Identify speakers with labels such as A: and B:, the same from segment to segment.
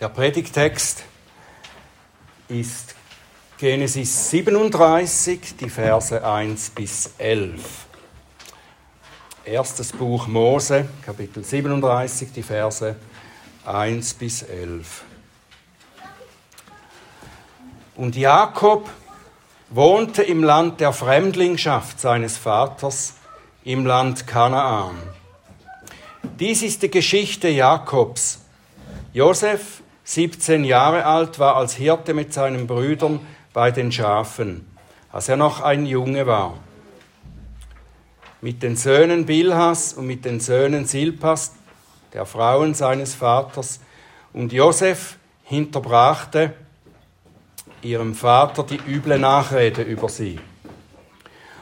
A: Der Predigtext ist Genesis 37, die Verse 1 bis 11. Erstes Buch Mose, Kapitel 37, die Verse 1 bis 11. Und Jakob wohnte im Land der Fremdlingschaft seines Vaters, im Land Kanaan. Dies ist die Geschichte Jakobs. Josef 17 Jahre alt, war als Hirte mit seinen Brüdern bei den Schafen, als er noch ein Junge war. Mit den Söhnen Bilhas und mit den Söhnen Silpas, der Frauen seines Vaters, und Josef hinterbrachte ihrem Vater die üble Nachrede über sie.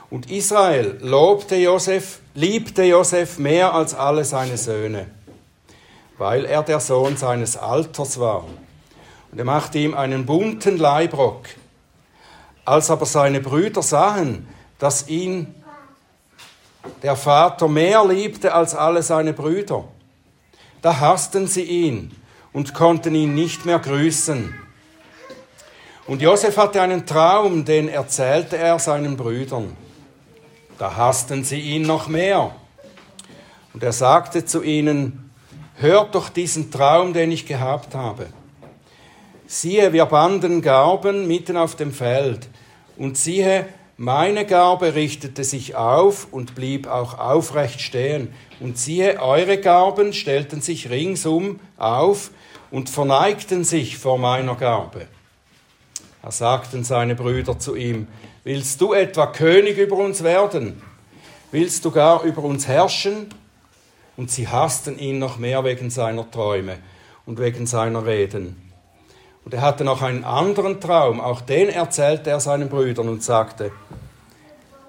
A: Und Israel lobte Josef, liebte Josef mehr als alle seine Söhne weil er der Sohn seines Alters war. Und er machte ihm einen bunten Leibrock. Als aber seine Brüder sahen, dass ihn der Vater mehr liebte als alle seine Brüder, da hassten sie ihn und konnten ihn nicht mehr grüßen. Und Josef hatte einen Traum, den erzählte er seinen Brüdern. Da hassten sie ihn noch mehr. Und er sagte zu ihnen, hört doch diesen Traum, den ich gehabt habe. Siehe, wir banden Garben mitten auf dem Feld, und siehe, meine Garbe richtete sich auf und blieb auch aufrecht stehen, und siehe, eure Garben stellten sich ringsum auf und verneigten sich vor meiner Garbe. Da sagten seine Brüder zu ihm, Willst du etwa König über uns werden? Willst du gar über uns herrschen? Und sie hassten ihn noch mehr wegen seiner Träume und wegen seiner Reden. Und er hatte noch einen anderen Traum, auch den erzählte er seinen Brüdern und sagte,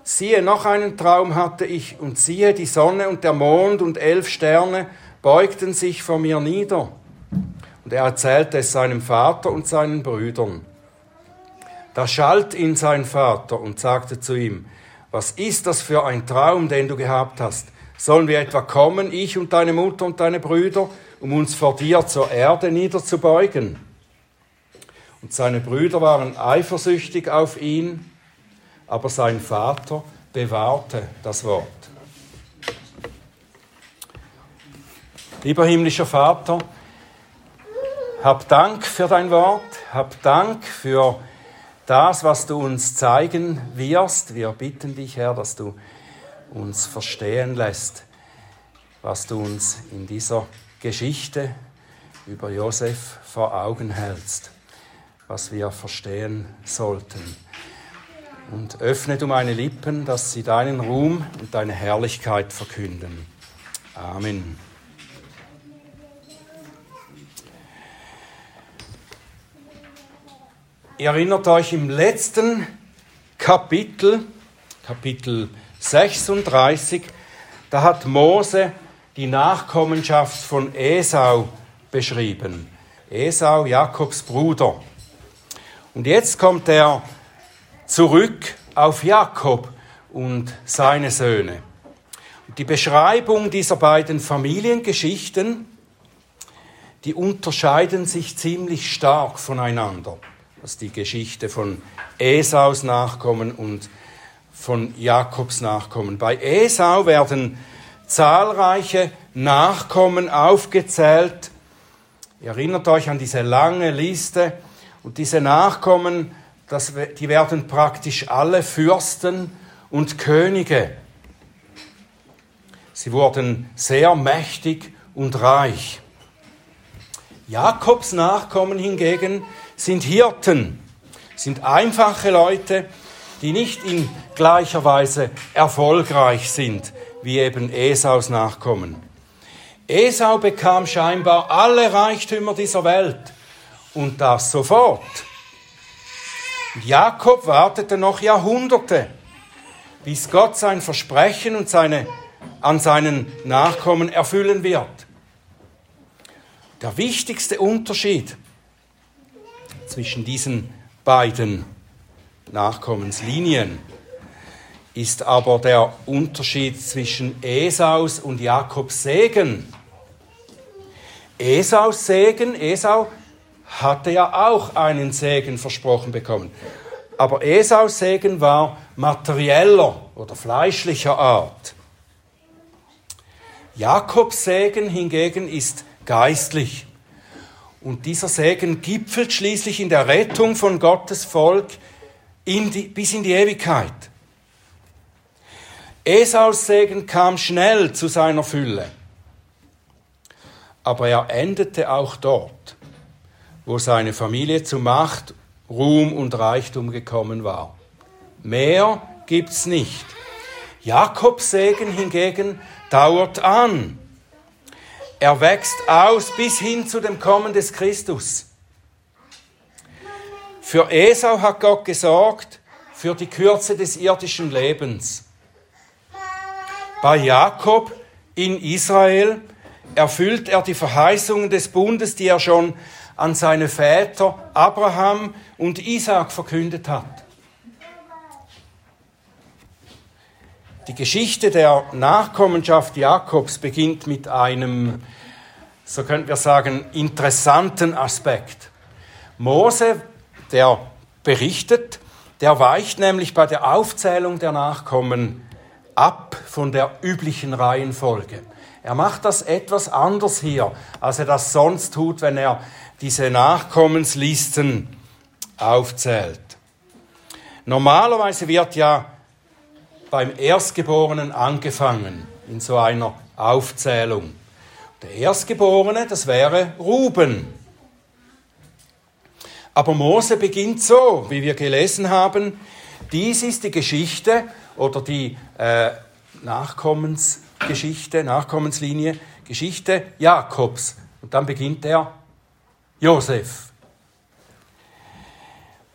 A: siehe, noch einen Traum hatte ich, und siehe, die Sonne und der Mond und elf Sterne beugten sich vor mir nieder. Und er erzählte es seinem Vater und seinen Brüdern. Da schalt ihn sein Vater und sagte zu ihm, was ist das für ein Traum, den du gehabt hast? Sollen wir etwa kommen, ich und deine Mutter und deine Brüder, um uns vor dir zur Erde niederzubeugen? Und seine Brüder waren eifersüchtig auf ihn, aber sein Vater bewahrte das Wort. Lieber himmlischer Vater, hab Dank für dein Wort, hab Dank für das, was du uns zeigen wirst. Wir bitten dich, Herr, dass du uns verstehen lässt, was du uns in dieser Geschichte über Josef vor Augen hältst, was wir verstehen sollten. Und öffne du meine Lippen, dass sie deinen Ruhm und deine Herrlichkeit verkünden. Amen. Ihr erinnert euch im letzten Kapitel, Kapitel 36, da hat Mose die Nachkommenschaft von Esau beschrieben. Esau, Jakobs Bruder. Und jetzt kommt er zurück auf Jakob und seine Söhne. Die Beschreibung dieser beiden Familiengeschichten, die unterscheiden sich ziemlich stark voneinander. Das ist die Geschichte von Esaus Nachkommen und von Jakobs Nachkommen. Bei Esau werden zahlreiche Nachkommen aufgezählt. Ihr erinnert euch an diese lange Liste. Und diese Nachkommen, das, die werden praktisch alle Fürsten und Könige. Sie wurden sehr mächtig und reich. Jakobs Nachkommen hingegen sind Hirten, sind einfache Leute, die nicht in gleicher Weise erfolgreich sind wie eben Esaus Nachkommen. Esau bekam scheinbar alle Reichtümer dieser Welt und das sofort. Jakob wartete noch Jahrhunderte, bis Gott sein Versprechen und seine, an seinen Nachkommen erfüllen wird. Der wichtigste Unterschied zwischen diesen beiden Nachkommenslinien ist aber der Unterschied zwischen Esaus und Jakobs Segen. Esaus Segen, Esau hatte ja auch einen Segen versprochen bekommen. Aber Esaus Segen war materieller oder fleischlicher Art. Jakobs Segen hingegen ist geistlich. Und dieser Segen gipfelt schließlich in der Rettung von Gottes Volk in die, bis in die Ewigkeit. Esaus Segen kam schnell zu seiner Fülle. Aber er endete auch dort, wo seine Familie zu Macht, Ruhm und Reichtum gekommen war. Mehr gibt's nicht. Jakobs Segen hingegen dauert an. Er wächst aus bis hin zu dem Kommen des Christus. Für Esau hat Gott gesorgt, für die Kürze des irdischen Lebens. Bei Jakob in Israel erfüllt er die Verheißungen des Bundes, die er schon an seine Väter Abraham und Isaac verkündet hat. Die Geschichte der Nachkommenschaft Jakobs beginnt mit einem, so könnten wir sagen, interessanten Aspekt. Mose, der berichtet, der weicht nämlich bei der Aufzählung der Nachkommen ab von der üblichen Reihenfolge. Er macht das etwas anders hier, als er das sonst tut, wenn er diese Nachkommenslisten aufzählt. Normalerweise wird ja beim Erstgeborenen angefangen in so einer Aufzählung. Der Erstgeborene, das wäre Ruben. Aber Mose beginnt so, wie wir gelesen haben. Dies ist die Geschichte oder die äh, Nachkommensgeschichte, Nachkommenslinie, Geschichte Jakobs. Und dann beginnt er Josef.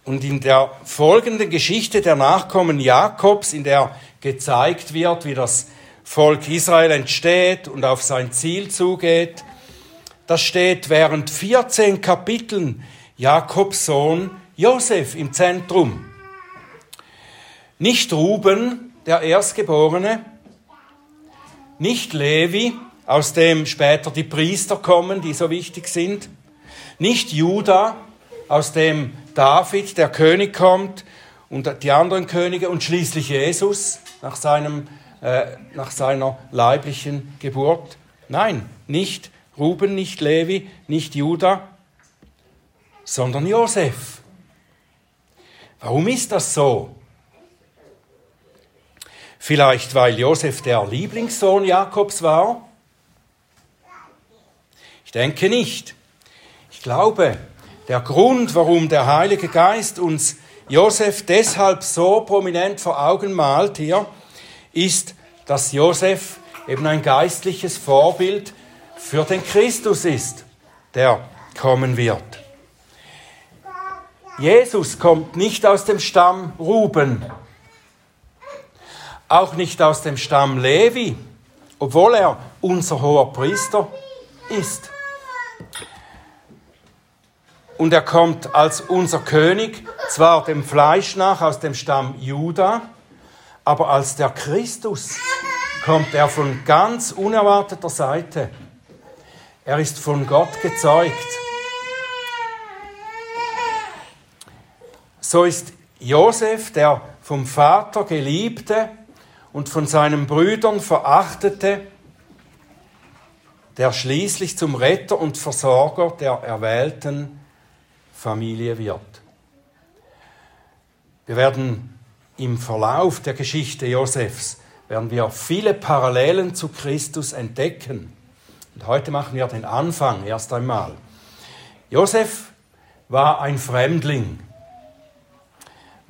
A: Und in der folgenden Geschichte der Nachkommen Jakobs, in der gezeigt wird, wie das Volk Israel entsteht und auf sein Ziel zugeht, da steht während 14 Kapiteln Jakobs Sohn Josef im Zentrum. Nicht Ruben, der Erstgeborene, nicht Levi, aus dem später die Priester kommen, die so wichtig sind, nicht Judah, aus dem David, der König, kommt und die anderen Könige und schließlich Jesus nach, seinem, äh, nach seiner leiblichen Geburt. Nein, nicht Ruben, nicht Levi, nicht Judah, sondern Josef. Warum ist das so? Vielleicht weil Josef der Lieblingssohn Jakobs war? Ich denke nicht. Ich glaube, der Grund, warum der Heilige Geist uns Josef deshalb so prominent vor Augen malt hier, ist, dass Josef eben ein geistliches Vorbild für den Christus ist, der kommen wird. Jesus kommt nicht aus dem Stamm Ruben, auch nicht aus dem Stamm Levi, obwohl er unser hoher Priester ist und er kommt als unser König, zwar dem Fleisch nach aus dem Stamm Juda, aber als der Christus kommt er von ganz unerwarteter Seite. Er ist von Gott gezeugt. So ist Josef, der vom Vater geliebte und von seinen Brüdern verachtete, der schließlich zum Retter und Versorger der Erwählten Familie wird. Wir werden im Verlauf der Geschichte Josefs werden wir viele Parallelen zu Christus entdecken. Und heute machen wir den Anfang erst einmal. Josef war ein Fremdling,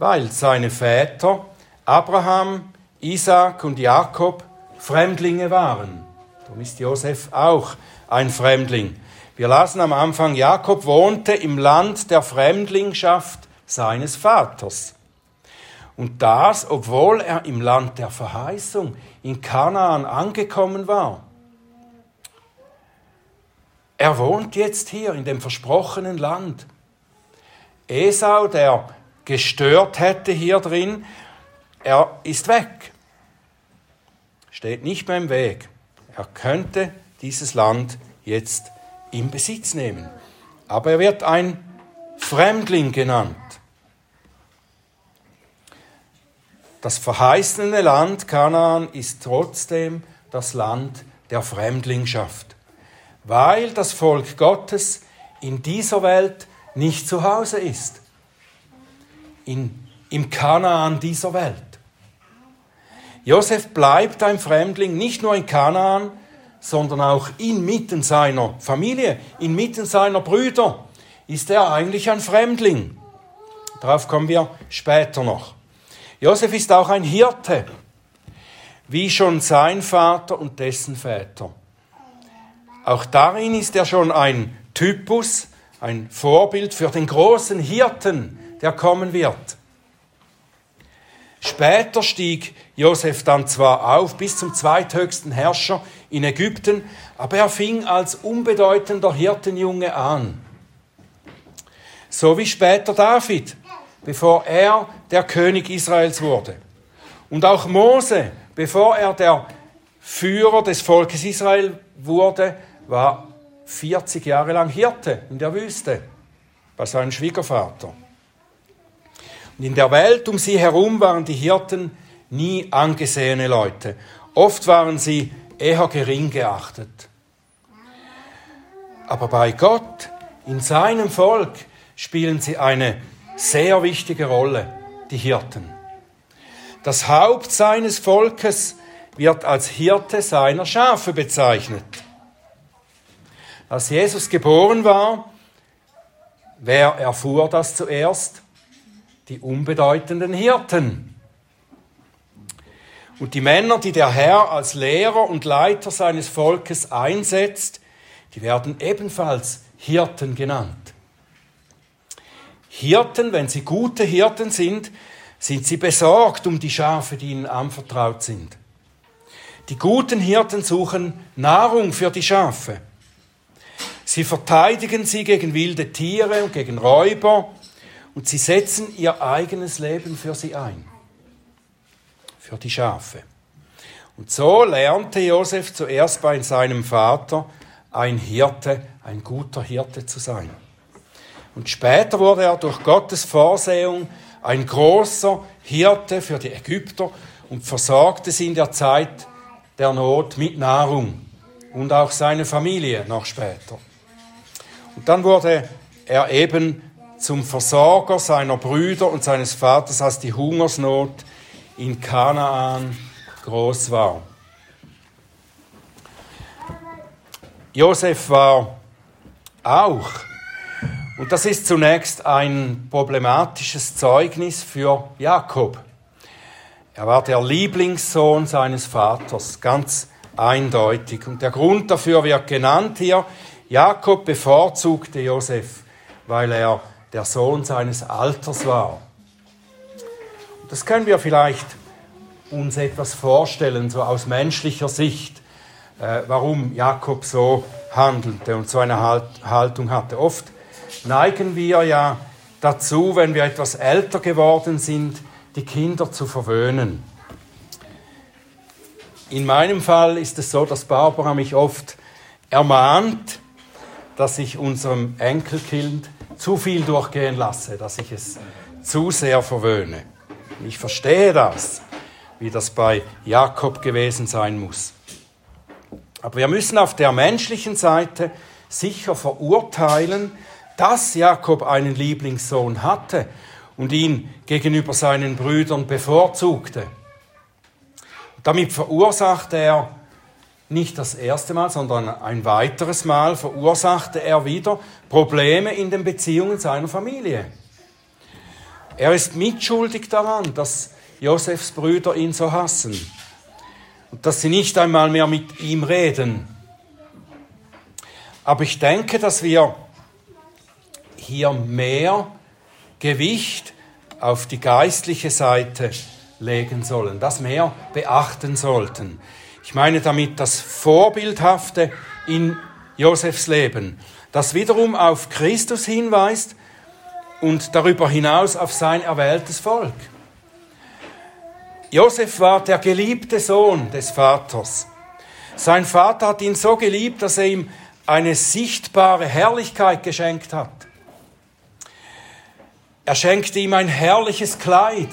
A: weil seine Väter Abraham, Isaac und Jakob Fremdlinge waren. Darum ist Josef auch ein Fremdling. Wir lasen am Anfang, Jakob wohnte im Land der Fremdlingschaft seines Vaters. Und das, obwohl er im Land der Verheißung in Kanaan angekommen war. Er wohnt jetzt hier in dem versprochenen Land. Esau, der gestört hätte hier drin, er ist weg. Steht nicht mehr im Weg. Er könnte dieses Land jetzt in Besitz nehmen. aber er wird ein Fremdling genannt. Das verheißene Land Kanaan ist trotzdem das Land der Fremdlingschaft, weil das Volk Gottes in dieser Welt nicht zu Hause ist. In, Im Kanaan dieser Welt. Josef bleibt ein Fremdling nicht nur in Kanaan, sondern auch inmitten seiner Familie, inmitten seiner Brüder ist er eigentlich ein Fremdling. Darauf kommen wir später noch. Josef ist auch ein Hirte, wie schon sein Vater und dessen Väter. Auch darin ist er schon ein Typus, ein Vorbild für den großen Hirten, der kommen wird. Später stieg Josef dann zwar auf bis zum zweithöchsten Herrscher in Ägypten, aber er fing als unbedeutender Hirtenjunge an. So wie später David, bevor er der König Israels wurde. Und auch Mose, bevor er der Führer des Volkes Israel wurde, war 40 Jahre lang Hirte in der Wüste bei seinem Schwiegervater. In der Welt um sie herum waren die Hirten nie angesehene Leute. Oft waren sie eher gering geachtet. Aber bei Gott, in seinem Volk, spielen sie eine sehr wichtige Rolle, die Hirten. Das Haupt seines Volkes wird als Hirte seiner Schafe bezeichnet. Als Jesus geboren war, wer erfuhr das zuerst? Die unbedeutenden Hirten. Und die Männer, die der Herr als Lehrer und Leiter seines Volkes einsetzt, die werden ebenfalls Hirten genannt. Hirten, wenn sie gute Hirten sind, sind sie besorgt um die Schafe, die ihnen anvertraut sind. Die guten Hirten suchen Nahrung für die Schafe. Sie verteidigen sie gegen wilde Tiere und gegen Räuber und sie setzen ihr eigenes Leben für sie ein, für die Schafe. Und so lernte Josef zuerst bei seinem Vater ein Hirte, ein guter Hirte zu sein. Und später wurde er durch Gottes Vorsehung ein großer Hirte für die Ägypter und versorgte sie in der Zeit der Not mit Nahrung und auch seine Familie noch später. Und dann wurde er eben zum Versorger seiner Brüder und seines Vaters, als die Hungersnot in Kanaan groß war. Josef war auch, und das ist zunächst ein problematisches Zeugnis für Jakob. Er war der Lieblingssohn seines Vaters, ganz eindeutig. Und der Grund dafür wird genannt hier Jakob bevorzugte Josef, weil er der Sohn seines Alters war. Das können wir vielleicht uns etwas vorstellen, so aus menschlicher Sicht, äh, warum Jakob so handelte und so eine Haltung hatte. Oft neigen wir ja dazu, wenn wir etwas älter geworden sind, die Kinder zu verwöhnen. In meinem Fall ist es so, dass Barbara mich oft ermahnt, dass ich unserem Enkelkind zu viel durchgehen lasse, dass ich es zu sehr verwöhne. Ich verstehe das, wie das bei Jakob gewesen sein muss. Aber wir müssen auf der menschlichen Seite sicher verurteilen, dass Jakob einen Lieblingssohn hatte und ihn gegenüber seinen Brüdern bevorzugte. Damit verursachte er nicht das erste Mal, sondern ein weiteres Mal verursachte er wieder Probleme in den Beziehungen seiner Familie. Er ist mitschuldig daran, dass Josefs Brüder ihn so hassen und dass sie nicht einmal mehr mit ihm reden. Aber ich denke, dass wir hier mehr Gewicht auf die geistliche Seite legen sollen, das mehr beachten sollten. Ich meine damit das Vorbildhafte in Josefs Leben, das wiederum auf Christus hinweist und darüber hinaus auf sein erwähltes Volk. Josef war der geliebte Sohn des Vaters. Sein Vater hat ihn so geliebt, dass er ihm eine sichtbare Herrlichkeit geschenkt hat. Er schenkte ihm ein herrliches Kleid.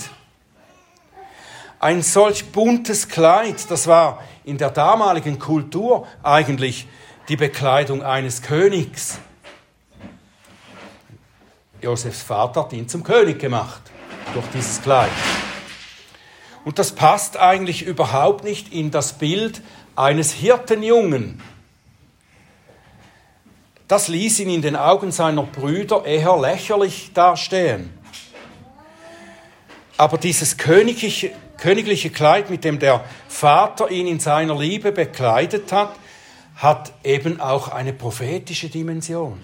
A: Ein solch buntes Kleid, das war in der damaligen Kultur eigentlich die Bekleidung eines Königs. Josefs Vater hat ihn zum König gemacht durch dieses Kleid. Und das passt eigentlich überhaupt nicht in das Bild eines Hirtenjungen. Das ließ ihn in den Augen seiner Brüder eher lächerlich dastehen. Aber dieses königliche, königliche Kleid, mit dem der Vater ihn in seiner Liebe bekleidet hat, hat eben auch eine prophetische Dimension.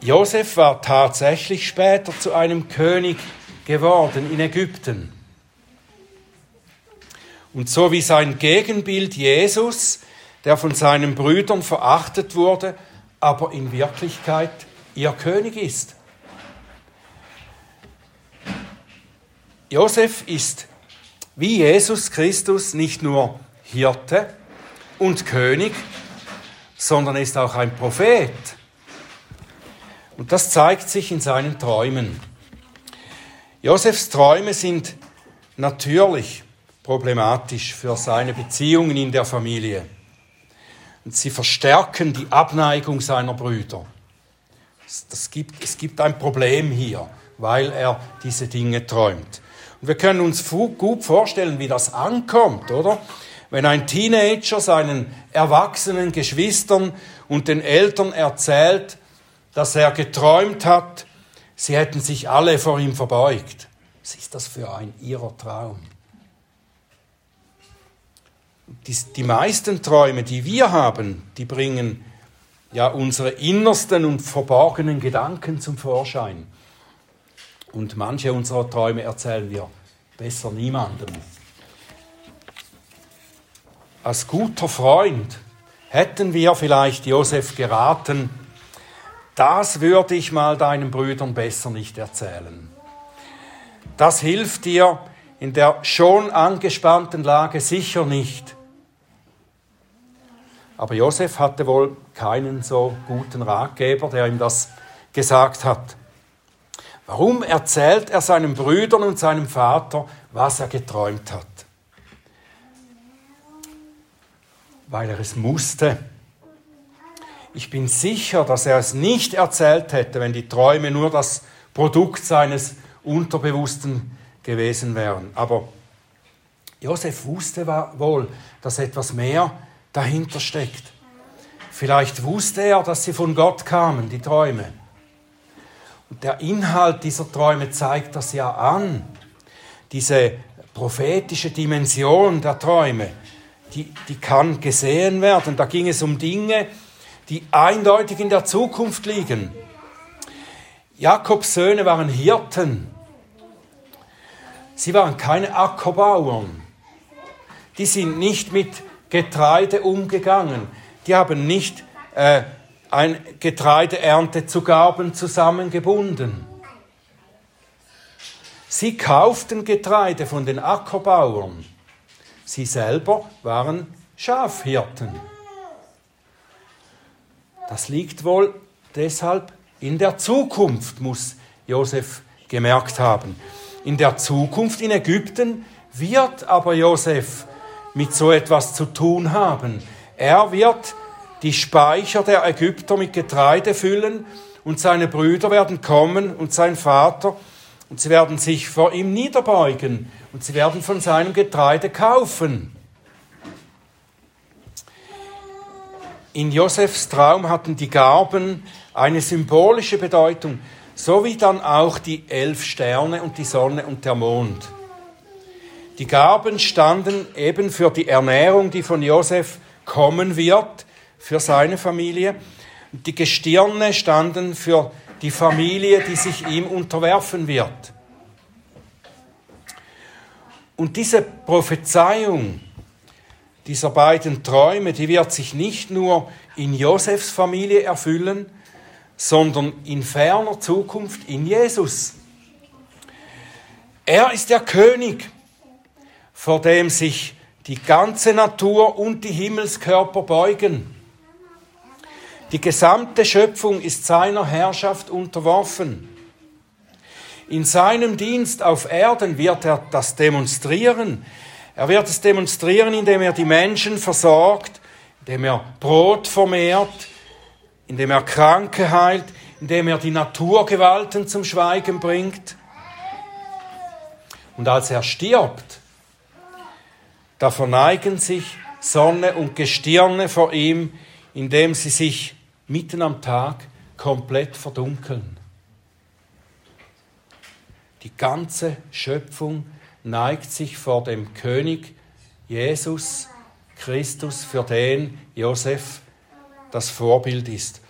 A: Josef war tatsächlich später zu einem König geworden in Ägypten. Und so wie sein Gegenbild Jesus, der von seinen Brüdern verachtet wurde, aber in Wirklichkeit ihr König ist. Josef ist wie Jesus Christus nicht nur Hirte und König, sondern ist auch ein Prophet. Und das zeigt sich in seinen Träumen. Josefs Träume sind natürlich problematisch für seine Beziehungen in der Familie. Und sie verstärken die Abneigung seiner Brüder. Das gibt, es gibt ein Problem hier, weil er diese Dinge träumt. Und wir können uns gut vorstellen, wie das ankommt, oder? Wenn ein Teenager seinen erwachsenen Geschwistern und den Eltern erzählt, dass er geträumt hat, sie hätten sich alle vor ihm verbeugt. Was ist das für ein irrer Traum? Die, die meisten Träume, die wir haben, die bringen ja unsere innersten und verborgenen Gedanken zum Vorschein. Und manche unserer Träume erzählen wir besser niemandem. Als guter Freund hätten wir vielleicht Josef geraten, das würde ich mal deinen Brüdern besser nicht erzählen. Das hilft dir in der schon angespannten Lage sicher nicht. Aber Josef hatte wohl keinen so guten Ratgeber, der ihm das gesagt hat. Warum erzählt er seinen Brüdern und seinem Vater, was er geträumt hat? Weil er es musste. Ich bin sicher, dass er es nicht erzählt hätte, wenn die Träume nur das Produkt seines Unterbewussten gewesen wären. Aber Josef wusste wohl, dass etwas mehr dahinter steckt. Vielleicht wusste er, dass sie von Gott kamen, die Träume. Der Inhalt dieser Träume zeigt das ja an. Diese prophetische Dimension der Träume, die, die kann gesehen werden. Da ging es um Dinge, die eindeutig in der Zukunft liegen. Jakobs Söhne waren Hirten. Sie waren keine Ackerbauern. Die sind nicht mit Getreide umgegangen. Die haben nicht äh, ein Getreideernte zu Gaben zusammengebunden. Sie kauften Getreide von den Ackerbauern. Sie selber waren Schafhirten. Das liegt wohl deshalb in der Zukunft, muss Josef gemerkt haben. In der Zukunft in Ägypten wird aber Josef mit so etwas zu tun haben. Er wird die Speicher der Ägypter mit Getreide füllen und seine Brüder werden kommen und sein Vater und sie werden sich vor ihm niederbeugen und sie werden von seinem Getreide kaufen. In Josefs Traum hatten die Garben eine symbolische Bedeutung, so wie dann auch die elf Sterne und die Sonne und der Mond. Die Gaben standen eben für die Ernährung, die von Josef kommen wird, für seine Familie. Die Gestirne standen für die Familie, die sich ihm unterwerfen wird. Und diese Prophezeiung dieser beiden Träume, die wird sich nicht nur in Josefs Familie erfüllen, sondern in ferner Zukunft in Jesus. Er ist der König vor dem sich die ganze Natur und die Himmelskörper beugen. Die gesamte Schöpfung ist seiner Herrschaft unterworfen. In seinem Dienst auf Erden wird er das demonstrieren. Er wird es demonstrieren, indem er die Menschen versorgt, indem er Brot vermehrt, indem er Kranke heilt, indem er die Naturgewalten zum Schweigen bringt. Und als er stirbt, da verneigen sich Sonne und Gestirne vor ihm, indem sie sich mitten am Tag komplett verdunkeln. Die ganze Schöpfung neigt sich vor dem König Jesus Christus, für den Josef das Vorbild ist.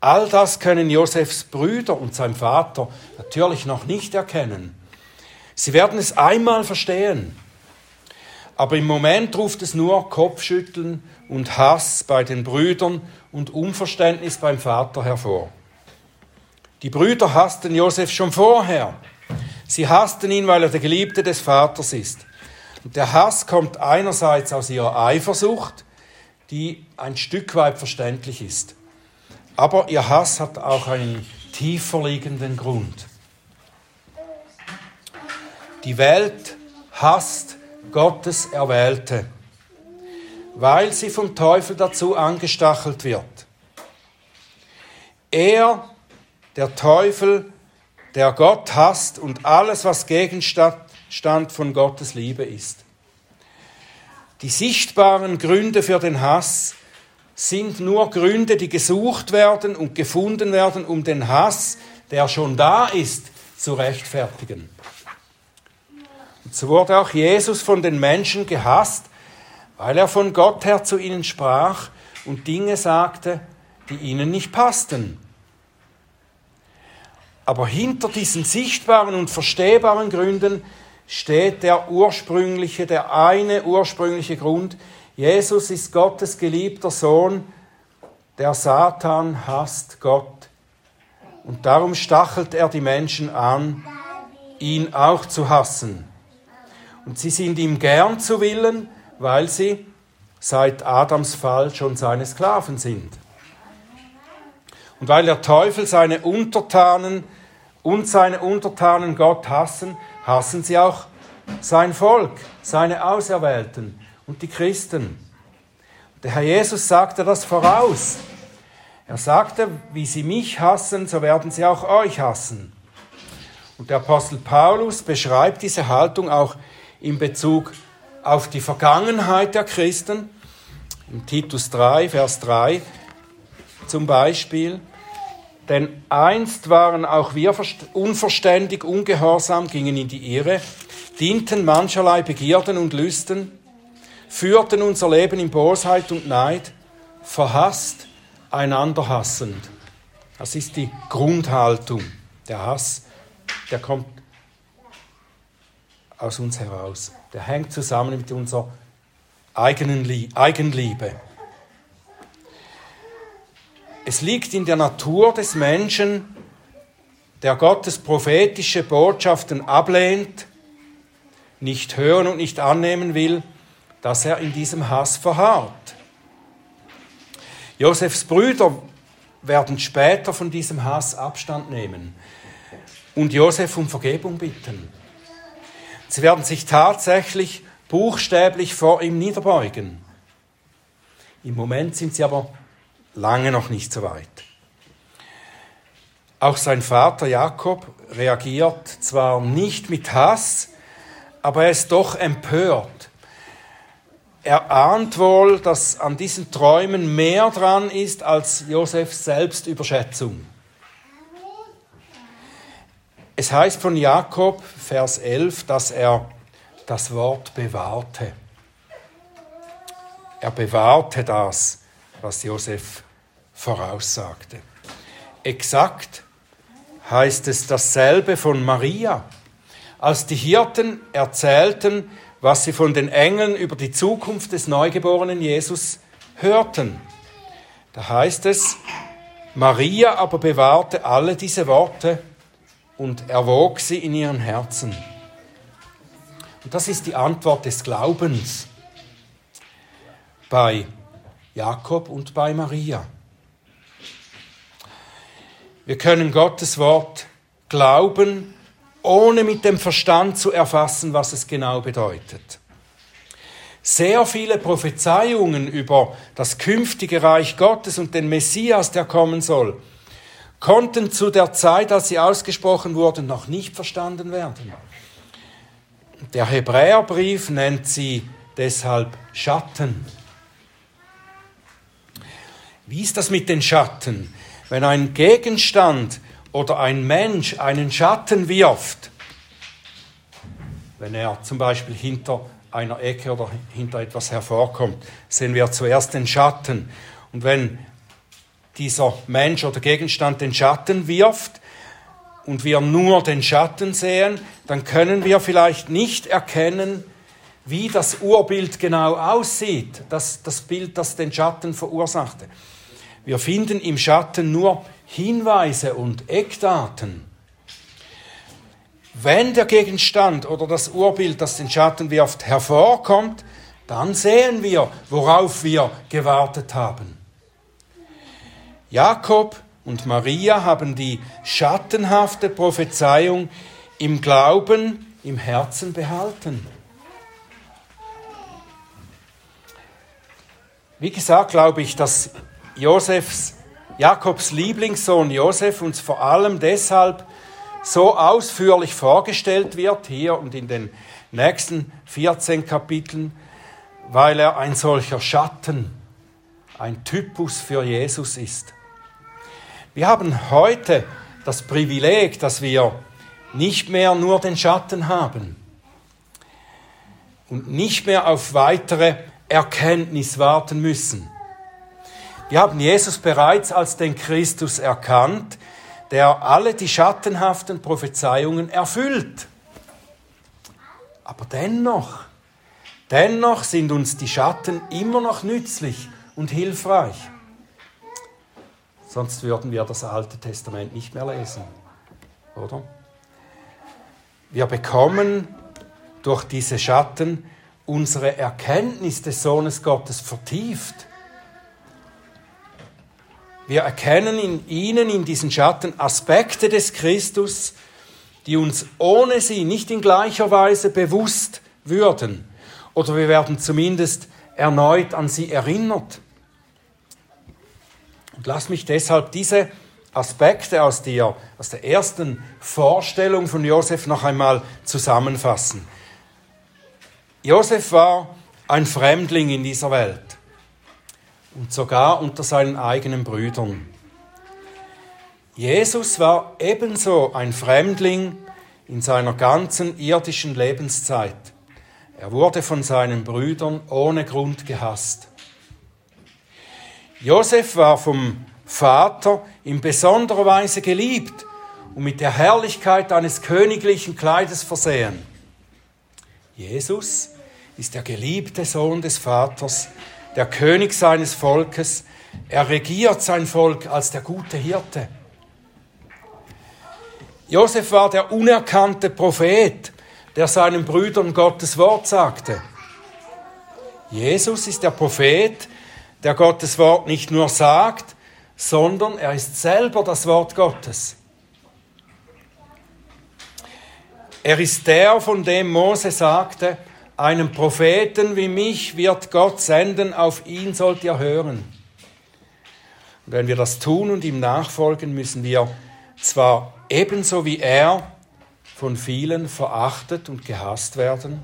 A: All das können Josefs Brüder und sein Vater natürlich noch nicht erkennen. Sie werden es einmal verstehen. Aber im Moment ruft es nur Kopfschütteln und Hass bei den Brüdern und Unverständnis beim Vater hervor. Die Brüder hassten Josef schon vorher. Sie hassten ihn, weil er der Geliebte des Vaters ist. Und der Hass kommt einerseits aus ihrer Eifersucht, die ein Stück weit verständlich ist. Aber ihr Hass hat auch einen tiefer liegenden Grund. Die Welt hasst Gottes Erwählte, weil sie vom Teufel dazu angestachelt wird. Er, der Teufel, der Gott hasst und alles, was Gegenstand von Gottes Liebe ist. Die sichtbaren Gründe für den Hass sind nur Gründe, die gesucht werden und gefunden werden, um den Hass, der schon da ist, zu rechtfertigen. Und so wurde auch Jesus von den Menschen gehasst, weil er von Gott her zu ihnen sprach und Dinge sagte, die ihnen nicht passten. Aber hinter diesen sichtbaren und verstehbaren Gründen steht der ursprüngliche, der eine ursprüngliche Grund. Jesus ist Gottes geliebter Sohn. Der Satan hasst Gott. Und darum stachelt er die Menschen an, ihn auch zu hassen. Und sie sind ihm gern zu willen, weil sie seit Adams Fall schon seine Sklaven sind. Und weil der Teufel seine Untertanen und seine Untertanen Gott hassen, hassen sie auch sein Volk, seine Auserwählten und die Christen. Der Herr Jesus sagte das voraus. Er sagte, wie sie mich hassen, so werden sie auch euch hassen. Und der Apostel Paulus beschreibt diese Haltung auch in Bezug auf die Vergangenheit der Christen. In Titus 3, Vers 3 zum Beispiel. Denn einst waren auch wir unverständig, ungehorsam, gingen in die Irre, dienten mancherlei Begierden und Lüsten, führten unser Leben in Bosheit und Neid, verhasst, einander hassend. Das ist die Grundhaltung. Der Hass, der kommt aus uns heraus. Der hängt zusammen mit unserer eigenen Eigenliebe. Es liegt in der Natur des Menschen, der Gottes prophetische Botschaften ablehnt, nicht hören und nicht annehmen will, dass er in diesem Hass verharrt. Josefs Brüder werden später von diesem Hass Abstand nehmen und Josef um Vergebung bitten. Sie werden sich tatsächlich buchstäblich vor ihm niederbeugen. Im Moment sind sie aber lange noch nicht so weit. Auch sein Vater Jakob reagiert zwar nicht mit Hass, aber er ist doch empört. Er ahnt wohl, dass an diesen Träumen mehr dran ist als Josefs Selbstüberschätzung. Es heißt von Jakob, Vers 11, dass er das Wort bewahrte. Er bewahrte das was Josef voraussagte. Exakt heißt es dasselbe von Maria. Als die Hirten erzählten, was sie von den Engeln über die Zukunft des neugeborenen Jesus hörten. Da heißt es, Maria aber bewahrte alle diese Worte und erwog sie in ihren Herzen. Und das ist die Antwort des Glaubens. Bei Jakob und bei Maria. Wir können Gottes Wort glauben, ohne mit dem Verstand zu erfassen, was es genau bedeutet. Sehr viele Prophezeiungen über das künftige Reich Gottes und den Messias, der kommen soll, konnten zu der Zeit, als sie ausgesprochen wurden, noch nicht verstanden werden. Der Hebräerbrief nennt sie deshalb Schatten. Wie ist das mit den Schatten? Wenn ein Gegenstand oder ein Mensch einen Schatten wirft, wenn er zum Beispiel hinter einer Ecke oder hinter etwas hervorkommt, sehen wir zuerst den Schatten. Und wenn dieser Mensch oder Gegenstand den Schatten wirft und wir nur den Schatten sehen, dann können wir vielleicht nicht erkennen, wie das Urbild genau aussieht, das, das Bild, das den Schatten verursachte. Wir finden im Schatten nur Hinweise und Eckdaten. Wenn der Gegenstand oder das Urbild, das den Schatten wirft, hervorkommt, dann sehen wir, worauf wir gewartet haben. Jakob und Maria haben die schattenhafte Prophezeiung im Glauben, im Herzen behalten. Wie gesagt, glaube ich, dass Josefs, Jakobs Lieblingssohn Josef uns vor allem deshalb so ausführlich vorgestellt wird, hier und in den nächsten 14 Kapiteln, weil er ein solcher Schatten, ein Typus für Jesus ist. Wir haben heute das Privileg, dass wir nicht mehr nur den Schatten haben und nicht mehr auf weitere Erkenntnis warten müssen. Wir haben Jesus bereits als den Christus erkannt, der alle die schattenhaften Prophezeiungen erfüllt. Aber dennoch, dennoch sind uns die Schatten immer noch nützlich und hilfreich. Sonst würden wir das Alte Testament nicht mehr lesen, oder? Wir bekommen durch diese Schatten unsere Erkenntnis des Sohnes Gottes vertieft. Wir erkennen in ihnen, in diesen Schatten, Aspekte des Christus, die uns ohne sie nicht in gleicher Weise bewusst würden. Oder wir werden zumindest erneut an sie erinnert. Und lass mich deshalb diese Aspekte aus der, aus der ersten Vorstellung von Josef noch einmal zusammenfassen. Josef war ein Fremdling in dieser Welt und sogar unter seinen eigenen Brüdern. Jesus war ebenso ein Fremdling in seiner ganzen irdischen Lebenszeit. Er wurde von seinen Brüdern ohne Grund gehasst. Josef war vom Vater in besonderer Weise geliebt und mit der Herrlichkeit eines königlichen Kleides versehen. Jesus ist der geliebte Sohn des Vaters, der König seines Volkes. Er regiert sein Volk als der gute Hirte. Josef war der unerkannte Prophet, der seinen Brüdern Gottes Wort sagte. Jesus ist der Prophet, der Gottes Wort nicht nur sagt, sondern er ist selber das Wort Gottes. Er ist der, von dem Mose sagte, einen Propheten wie mich wird Gott senden, auf ihn sollt ihr hören. Und wenn wir das tun und ihm nachfolgen, müssen wir zwar ebenso wie er von vielen verachtet und gehasst werden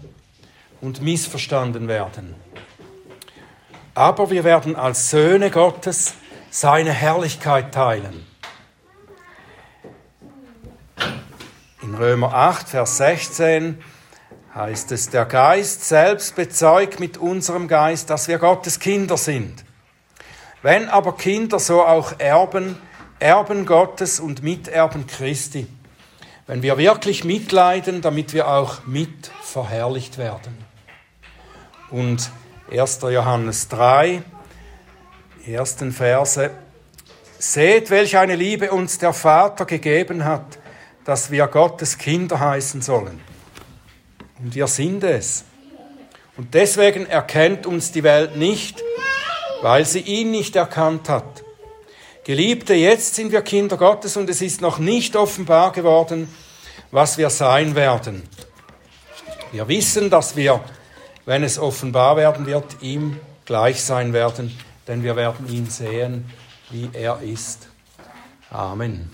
A: und missverstanden werden aber wir werden als Söhne Gottes seine Herrlichkeit teilen. In Römer 8, Vers 16 heißt es, der Geist selbst bezeugt mit unserem Geist, dass wir Gottes Kinder sind. Wenn aber Kinder, so auch Erben, Erben Gottes und Miterben Christi. Wenn wir wirklich mitleiden, damit wir auch mit verherrlicht werden. Und 1. Johannes 3, ersten Verse. Seht, welch eine Liebe uns der Vater gegeben hat, dass wir Gottes Kinder heißen sollen. Und wir sind es. Und deswegen erkennt uns die Welt nicht, weil sie ihn nicht erkannt hat. Geliebte, jetzt sind wir Kinder Gottes und es ist noch nicht offenbar geworden, was wir sein werden. Wir wissen, dass wir, wenn es offenbar werden wird, ihm gleich sein werden, denn wir werden ihn sehen, wie er ist. Amen.